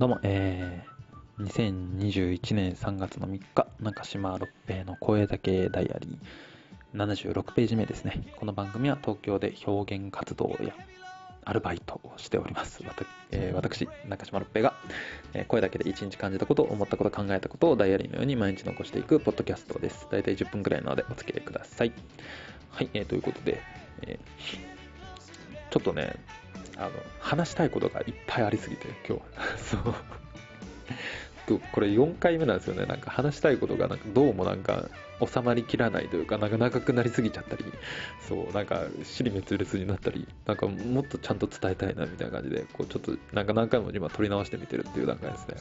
どうも、えー、2021年3月の3日、中島六平の声だけダイアリー、76ページ目ですね。この番組は東京で表現活動やアルバイトをしております。わたえー、私、中島六平が、えー、声だけで一日感じたこと、思ったこと、考えたことをダイアリーのように毎日残していくポッドキャストです。だいたい10分くらいなのでお付き合いください。はい、えー、ということで、えー、ちょっとね、あの、話したいことがいっぱいありすぎて、今日。そう。これ4回目なんですよね。なんか話したいことが、なんかどうもなんか収まりきらないというか、なんか長くなりすぎちゃったり、そう、なんか、尻滅裂になったり、なんかもっとちゃんと伝えたいなみたいな感じで、こう、ちょっと、なんか何回も今撮り直してみてるっていう段階ですね。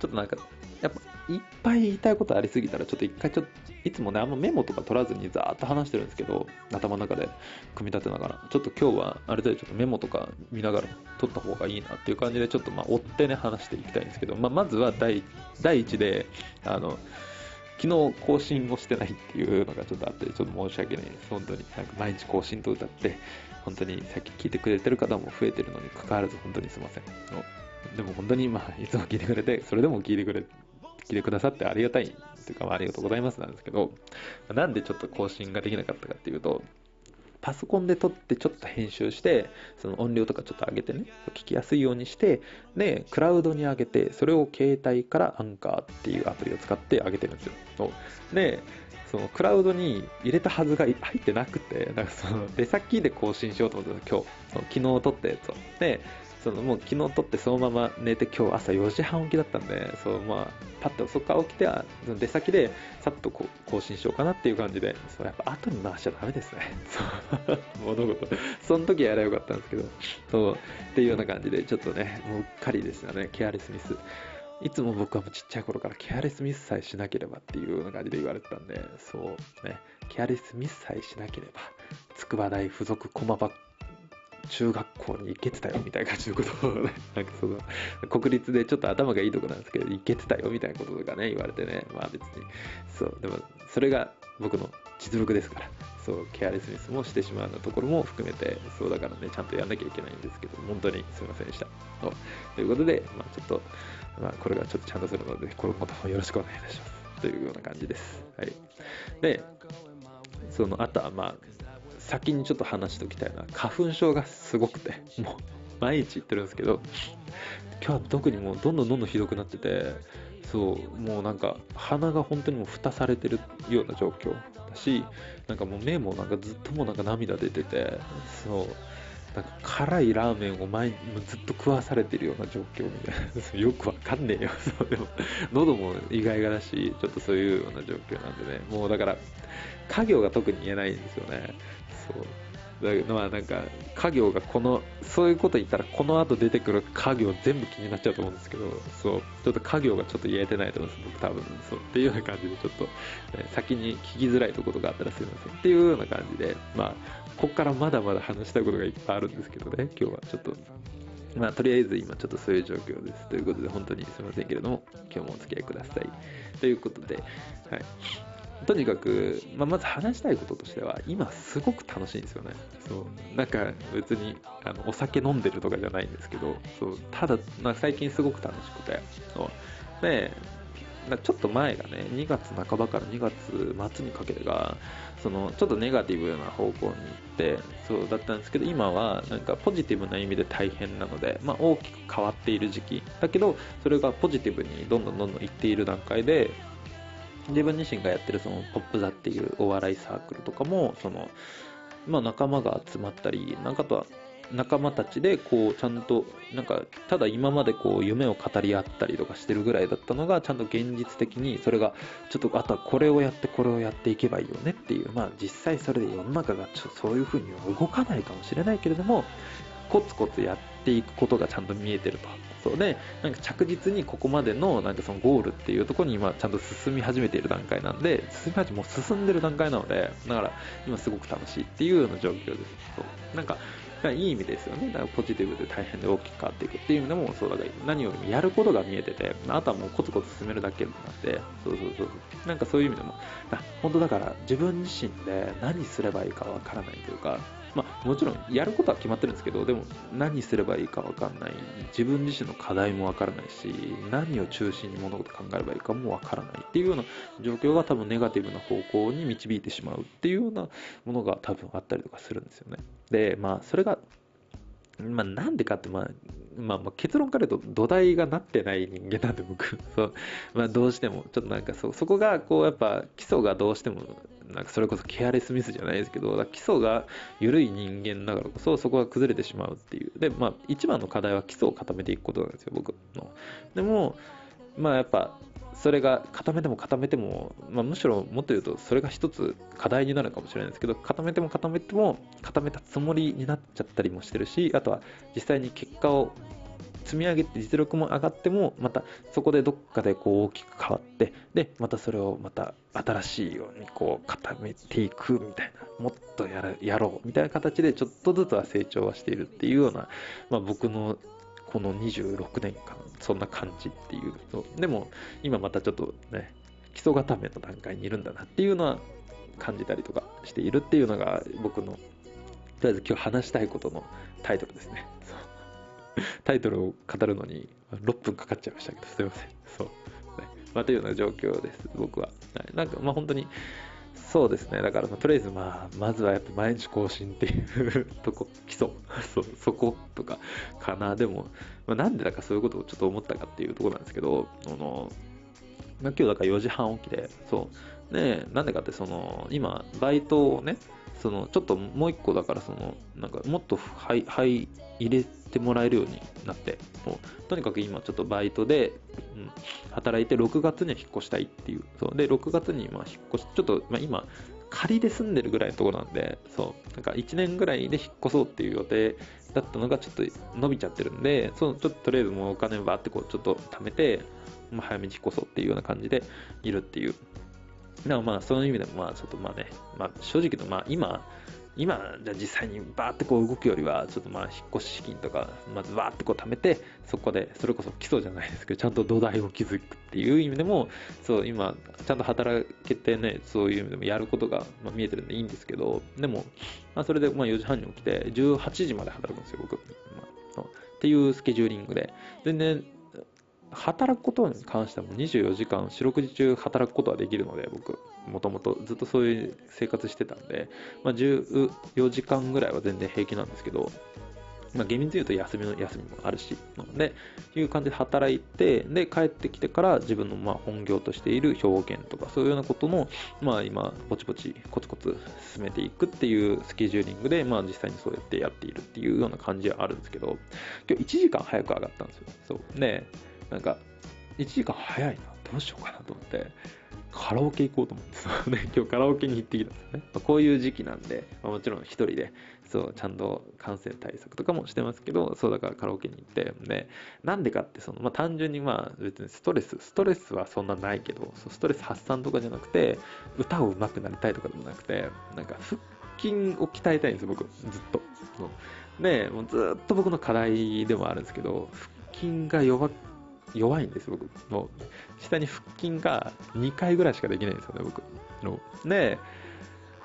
ちょっとなんか、やっぱ、いっぱい言いたいことありすぎたら、ちょっと一回ちょっと、いつもね、あんまメモとか取らずにざーっと話してるんですけど、頭の中で組み立てながら、ちょっと今日は、ある程度ちょっとメモとか見ながら撮った方がいいなっていう感じで、ちょっとまあ、追ってね、話していきたいんですけど、まあ、まずは第、第一で、あの、昨日更新をしてないっていうのがちょっとあって、ちょっと申し訳ないです。本当に。なんか毎日更新と歌って、本当にさっき聞いてくれてる方も増えてるのに関わらず本当にすいません。でも本当にまあ、いつも聞いてくれて、それでも聞いてくれ、聞いてくださってありがたいというか、まあ、ありがとうございますなんですけど、なんでちょっと更新ができなかったかっていうと、パソコンで撮ってちょっと編集して、その音量とかちょっと上げてね、聞きやすいようにして、で、クラウドに上げて、それを携帯からアンカーっていうアプリを使って上げてるんですよ。で、そのクラウドに入れたはずが入ってなくて、なんかその出先で更新しようと思ってた今日、その昨日撮ったやつを。で、そのもう昨日撮ってそのまま寝て今日朝4時半起きだったんで、そうまあ、パッとそこから起きては、出先でさっとこう更新しようかなっていう感じで、そうやっぱ後に回しちゃダメですね。そう 物事。その時やればよかったんですけど、そう、っていうような感じで、ちょっとね、もうっかりでしたね、ケアレスミス。いつも僕はもうちっちゃい頃からケアレスミスさえしなければっていうような感じで言われてたんで、そうね、ケアレスミスさえしなければ、筑波大附属駒場中学校に行けてたよみたいな感じのことを、ね、なんかその、国立でちょっと頭がいいとこなんですけど、行けてたよみたいなこととかね、言われてね、まあ別に、そう、でも、それが僕の実力ですから、そう、ケアレスミスもしてしまうようなところも含めて、そうだからね、ちゃんとやんなきゃいけないんですけど、本当にすいませんでした。ということで、まあちょっと、まあこれがちょっとちゃんとするので、これもよろしくお願いいたします。というような感じです。はい。で、その、あとはまあ、先にちょっと話しておきたいのは、花粉症がすごくて、もう、毎日言ってるんですけど、今日は特にもうどんどんどんどんひどくなってて、そう、もうなんか鼻が本当にもう蓋されてるような状況だし、なんかもう目もなんかずっともうなんか涙出てて、そう、なんか辛いラーメンを前ずっと食わされてるような状況みたいな。よくわかんねえよ。そう、でも、喉も意外がだし、ちょっとそういうような状況なんでね。もうだから、家業が特に言えないんですよね。そう。だけどまあなんか家業がこのそういうこと言ったらこの後出てくる家業全部気になっちゃうと思うんですけどそうちょっと家業がちょっと言えてないと思うんです僕多分そうっていうような感じでちょっと、ね、先に聞きづらいところがあったらすいませんっていうような感じでまあここからまだまだ話したいことがいっぱいあるんですけどね今日はちょっとまあ、とりあえず今ちょっとそういう状況です。ということで、本当にすいませんけれども、今日もお付き合いください。ということで、はい。とにかく、まあ、まず話したいこととしては、今すごく楽しいんですよね。そう。なんか別に、あの、お酒飲んでるとかじゃないんですけど、そう。ただ、まあ、最近すごく楽しくて、そう。で、ちょっと前がね、2月半ばから2月末にかけてが、その、ちょっとネガティブな方向に行って、そうだったんですけど、今はなんかポジティブな意味で大変なので、まあ大きく変わっている時期。だけど、それがポジティブにどんどんどんどんいっている段階で、自分自身がやってるそのポップ座っていうお笑いサークルとかも、その、まあ仲間が集まったり、なんかとは仲間たちでこうちゃんとなんかただ今までこう夢を語り合ったりとかしてるぐらいだったのがちゃんと現実的にそれがちょっとあとはこれをやってこれをやっていけばいいよねっていうまあ実際それで世の中がちょそういう風には動かないかもしれないけれどもコツコツやっていくことがちゃんと見えてると。そうで、なんか着実にここまでのなんかそのゴールっていうところに今ちゃんと進み始めている段階なんで、進み始め、もう進んでる段階なので、だから今すごく楽しいっていうような状況です。そうなんか、いい意味ですよね。だからポジティブで大変で大きく変わっていくっていう意味でもそうだから何よりもやることが見えてて、あとはもうコツコツ進めるだけなんで、そうそうそう。なんかそういう意味でも、本当だから自分自身で何すればいいかわからないというか、もちろんやることは決まってるんですけどでも何すればいいか分かんない。自分自身の課題も分からないし何を中心に物事考えればいいかも分からないっていうような状況が多分ネガティブな方向に導いてしまうっていうようなものが多分あったりとかするんですよね。でまあそれがまあ、なんでかって、まあ、まあ、まあ結論から言うと土台がなってない人間なんで僕そう、まあ、どうしてもちょっとなんかそそこがこうやっぱ基礎がどうしてもなんかそれこそケアレスミスじゃないですけど基礎が緩い人間だからこそそこが崩れてしまうっていう。でまあ一番の課題は基礎を固めていくことなんですよ僕の。でもまあやっぱそれが固めても固めても、まあ、むしろもっと言うとそれが一つ課題になるかもしれないですけど固めても固めても固めたつもりになっちゃったりもしてるしあとは実際に結果を積み上げて実力も上がってもまたそこでどっかでこう大きく変わってでまたそれをまた新しいようにこう固めていくみたいなもっとやらやろうみたいな形でちょっとずつは成長はしているっていうような、まあ、僕のこの26年間そんな感じっていうの。でも今またちょっとね基礎固めの段階にいるんだなっていうのは感じたりとかしているっていうのが僕のとりあえず今日話したいことのタイトルですね。タイトルを語るのに6分かかっちゃいましたけどすいません。そう、ね。まあ、というような状況です。僕は、はい、なんかまあ本当にそうですね。だから、とりあえず、まあ、まずはやっぱ毎日更新っていうとこ、基礎、そう、そことか、かな。でも、まあ、なんでだかそういうことをちょっと思ったかっていうとこなんですけど、あの、まあ、今日だから4時半起きで、そう。で、なんでかって、その、今、バイトをね、その、ちょっともう一個だから、その、なんか、もっとはい、はい、入れてもらえるようになって、もうとにかく今ちょっとバイトで、うん、働いて6月には引っ越したいっていう。そうで、6月にま引っ越し、ちょっと、まあ、今、仮で住んでるぐらいのとこなんで、そう、なんか1年ぐらいで引っ越そうっていう予定だったのがちょっと伸びちゃってるんで、そう、ちょっととりあえずもうお金をバーってこうちょっと貯めて、まあ、早めに引っ越そうっていうような感じでいるっていう。でもまあ、そういう意味でもまあ、ちょっとまあね、まあ正直のまあ今、今、じゃ実際にバーってこう動くよりは、ちょっとまあ引っ越し資金とか、まずバーってこう貯めて、そこで、それこそ基礎じゃないですけど、ちゃんと土台を築くっていう意味でも、そう、今、ちゃんと働けてね、そういう意味でもやることが、ま見えてるんでいいんですけど、でも、まあ、それでまあ4時半に起きて、18時まで働くんですよ、僕。まあ、っていうスケジューリングで。全然、働くことに関しても24時間、四六時中働くことはできるので、僕、もともとずっとそういう生活してたんで、まあ、14時間ぐらいは全然平気なんですけど、まあ、厳密に言うと休みの休みもあるしなの、で、いう感じで働いて、で、帰ってきてから自分のまあ本業としている表現とか、そういうようなことも、まあ今、ぼちぼちコツコツ進めていくっていうスケジューリングで、まあ実際にそうやってやっているっていうような感じはあるんですけど、今日1時間早く上がったんですよ。そう。で、なんか、1時間早いな、どうしようかなと思って、カラオケ行こうと思ってさ、ね、今日カラオケに行ってきたんですね。まあ、こういう時期なんで、まあ、もちろん一人で、そう、ちゃんと感染対策とかもしてますけど、そうだからカラオケに行って、で、なんでかって、その、まあ、単純にまあ、別にストレス、ストレスはそんなないけど、そうストレス発散とかじゃなくて、歌を上手くなりたいとかでもなくて、なんか腹筋を鍛えたいんですよ、僕、ずっと。で、もうずっと僕の課題でもあるんですけど、腹筋が弱弱いんです、僕。もう、下に腹筋が2回ぐらいしかできないんですよね、僕。ので、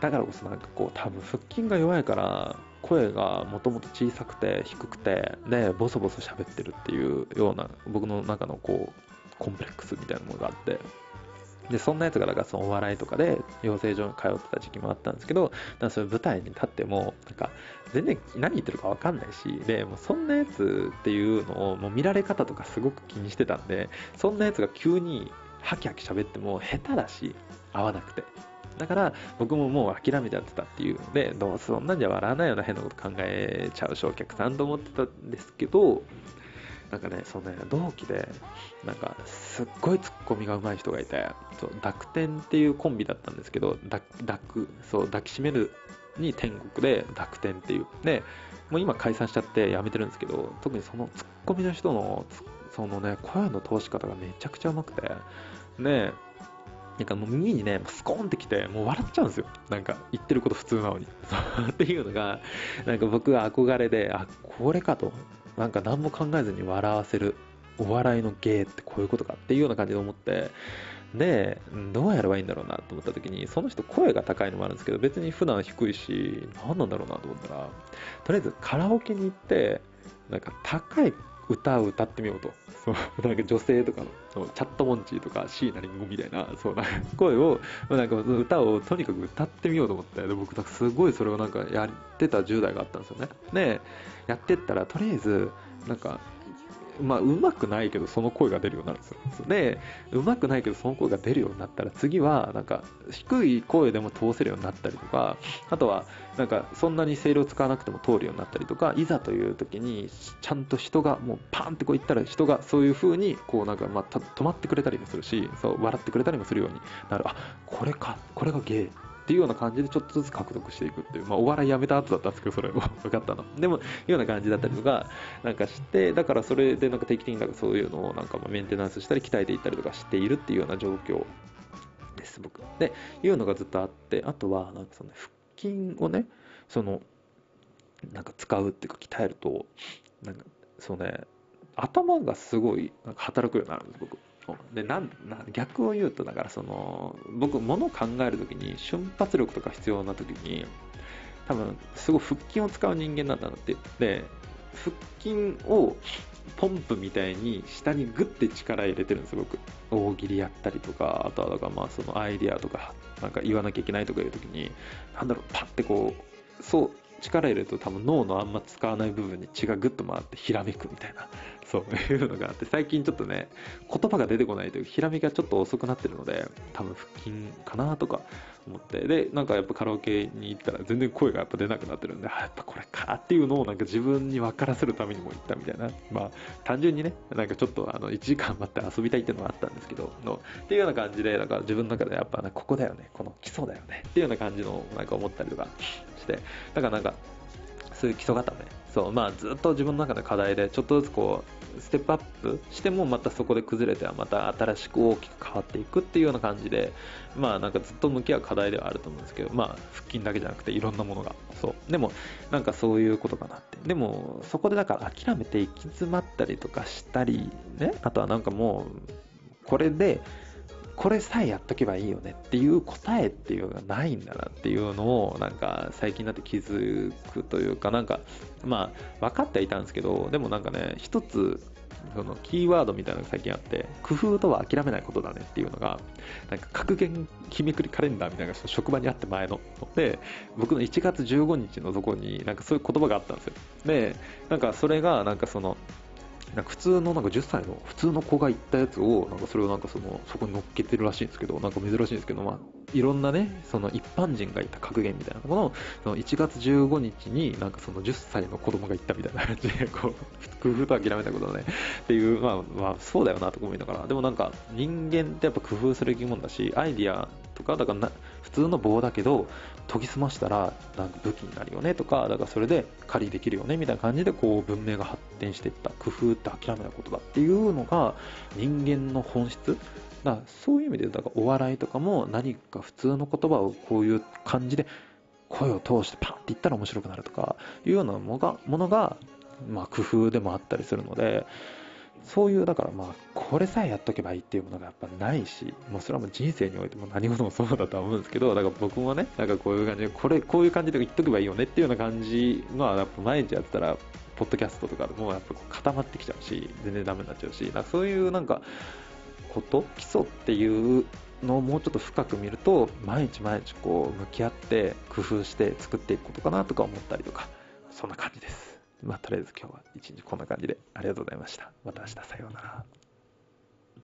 だからこそなんかこう、多分腹筋が弱いから、声がもともと小さくて低くて、で、ボソボソ喋ってるっていうような、僕の中のこう、コンプレックスみたいなものがあって、で、そんなやつが、だかそのお笑いとかで養成所に通ってた時期もあったんですけど、だそういう舞台に立っても、なんか、全然何言ってるかわかんないし、で、もうそんなやつっていうのを、もう見られ方とかすごく気にしてたんで、そんなやつが急にハキハキ喋っても下手だし、合わなくて。だから僕ももう諦めちゃってたっていうので、どうせそんなんじゃ笑わないような変なこと考えちゃうし、お客さんと思ってたんですけど、なんかね、そのね、同期で、なんか、すっごいツッコミが上手い人がいて、そう、濁点っていうコンビだったんですけど、濁、そう、抱きしめるに天国で濁点っていう。で、もう今解散しちゃってやめてるんですけど、特にそのツッコミの人の、そのね、声の通し方がめちゃくちゃ上手くて、で、なんかもう耳にね、スコーンってきて、もう笑っちゃうんですよ。なんか言ってること普通なのに。っていうのが、なんか僕は憧れで、あ、これかと。なんか何も考えずに笑わせるお笑いの芸ってこういうことかっていうような感じで思ってで、どうやればいいんだろうなと思った時に、その人声が高いのもあるんですけど、別に普段低いし、何なんだろうなと思ったら、とりあえずカラオケに行って、なんか高い歌を歌ってみようと。そう、なんか女性とかの、チャットモンチーとか椎名林檎みたいな、そう、なんか声を、なんか歌をとにかく歌ってみようと思って、で僕、すごいそれをなんかやってた10代があったんですよね。で、やってったら、とりあえず、なんか、まあ、うまくないけどその声が出るようになるんですよ。で、うまくないけどその声が出るようになったら次は、なんか、低い声でも通せるようになったりとか、あとは、なんか、そんなに声量使わなくても通るようになったりとか、いざという時に、ちゃんと人が、もうパーンってこう言ったら人がそういう風に、こうなんか、まあ、止まってくれたりもするし、そう、笑ってくれたりもするようになる。あ、これか、これがゲイ。っていうような感じでちょっとずつ獲得していくっていう、まあ、お笑いやめた後だったんですけど、それも 分かったの。でも、いうような感じだったりとか、なんかして、だからそれでなんか定期的になんかそういうのをなんかメンテナンスしたり、鍛えていったりとかしているっていうような状況です、僕。で、いうのがずっとあって、あとは、なんかその腹筋をね、その、なんか使うっていうか鍛えると、なんか、そうね、頭がすごいなんか働くようになるんです、僕。でなんな逆を言うとだからその僕物を考える時に瞬発力とか必要な時に多分すごい腹筋を使う人間なんだなってで腹筋をポンプみたいに下にグッて力入れてるんです僕。大喜利やったりとかあとはだからまあそのアイディアとかなんか言わなきゃいけないとかいう時になんだろうパッてこうそう力入れると多分脳のあんま使わない部分に血がグッと回ってひらめくみたいな。そう いうのがあって、最近ちょっとね、言葉が出てこないという、ひらめきがちょっと遅くなってるので、多分腹筋かなとか思って、で、なんかやっぱカラオケに行ったら全然声がやっぱ出なくなってるんで、あ、やっぱこれかっていうのをなんか自分に分からせるためにも行ったみたいな、まあ、単純にね、なんかちょっとあの、1時間待って遊びたいっていうのはあったんですけど、のっていうような感じで、なんか自分の中でやっぱ、ね、ここだよね、この基礎だよねっていうような感じのなんか思ったりとかして、だからなんか、そういう基礎固め、そうまあ、ずっと自分の中で課題で、ちょっとずつこう、ステップアップしてもまたそこで崩れてはまた新しく大きく変わっていくっていうような感じでまあなんかずっと向き合う課題ではあると思うんですけどまあ腹筋だけじゃなくていろんなものが。そう。でもなんかそういうことかなって。でもそこでだから諦めて行き詰まったりとかしたりね。あとはなんかもうこれでこれさえやっとけばいいよねっていう答えっていうのがないんだなっていうのをなんか最近になって気づくというかなんかまあ分かってはいたんですけどでもなんかね一つそのキーワードみたいなのが最近あって工夫とは諦めないことだねっていうのがなんか格言日めくりカレンダーみたいなのが職場にあって前ので僕の1月15日のとこになんかそういう言葉があったんですよでなんかそれがなんかそのなんか普通のなんか10歳の普通の子が言ったやつを、なんかそれをなんかその、そこに乗っけてるらしいんですけど、なんか珍しいんですけど、まあ、いろんなね、その一般人が言った格言みたいなものを、その1月15日になんかその10歳の子供が言ったみたいな感じで、こう、工夫と諦めたことだね、っていう、まあ、まあ、そうだよなと思いながら、でもなんか人間ってやっぱ工夫する生き物だし、アイディアとか、だからな普通の棒だけど、研ぎ澄ましたらなんか武器になるよねとか、だからそれで狩りできるよねみたいな感じでこう文明が発展していった工夫って諦めないことだっていうのが人間の本質。だからそういう意味でだからお笑いとかも何か普通の言葉をこういう感じで声を通してパンって言ったら面白くなるとかいうようなものが、まあ、工夫でもあったりするのでそういう、だからまあ、これさえやっとけばいいっていうものがやっぱないし、もうそれはもう人生においても何事もそうだとは思うんですけど、だから僕もね、なんかこういう感じで、これ、こういう感じで言っとけばいいよねっていうような感じのは、やっぱ毎日やってたら、ポッドキャストとかでもやっぱ固まってきちゃうし、全然ダメになっちゃうし、なんかそういうなんか、こと、基礎っていうのをもうちょっと深く見ると、毎日毎日こう向き合って工夫して作っていくことかなとか思ったりとか、そんな感じです。まあ、とりあえず今日は一日こんな感じでありがとうございました。また明日さようなら。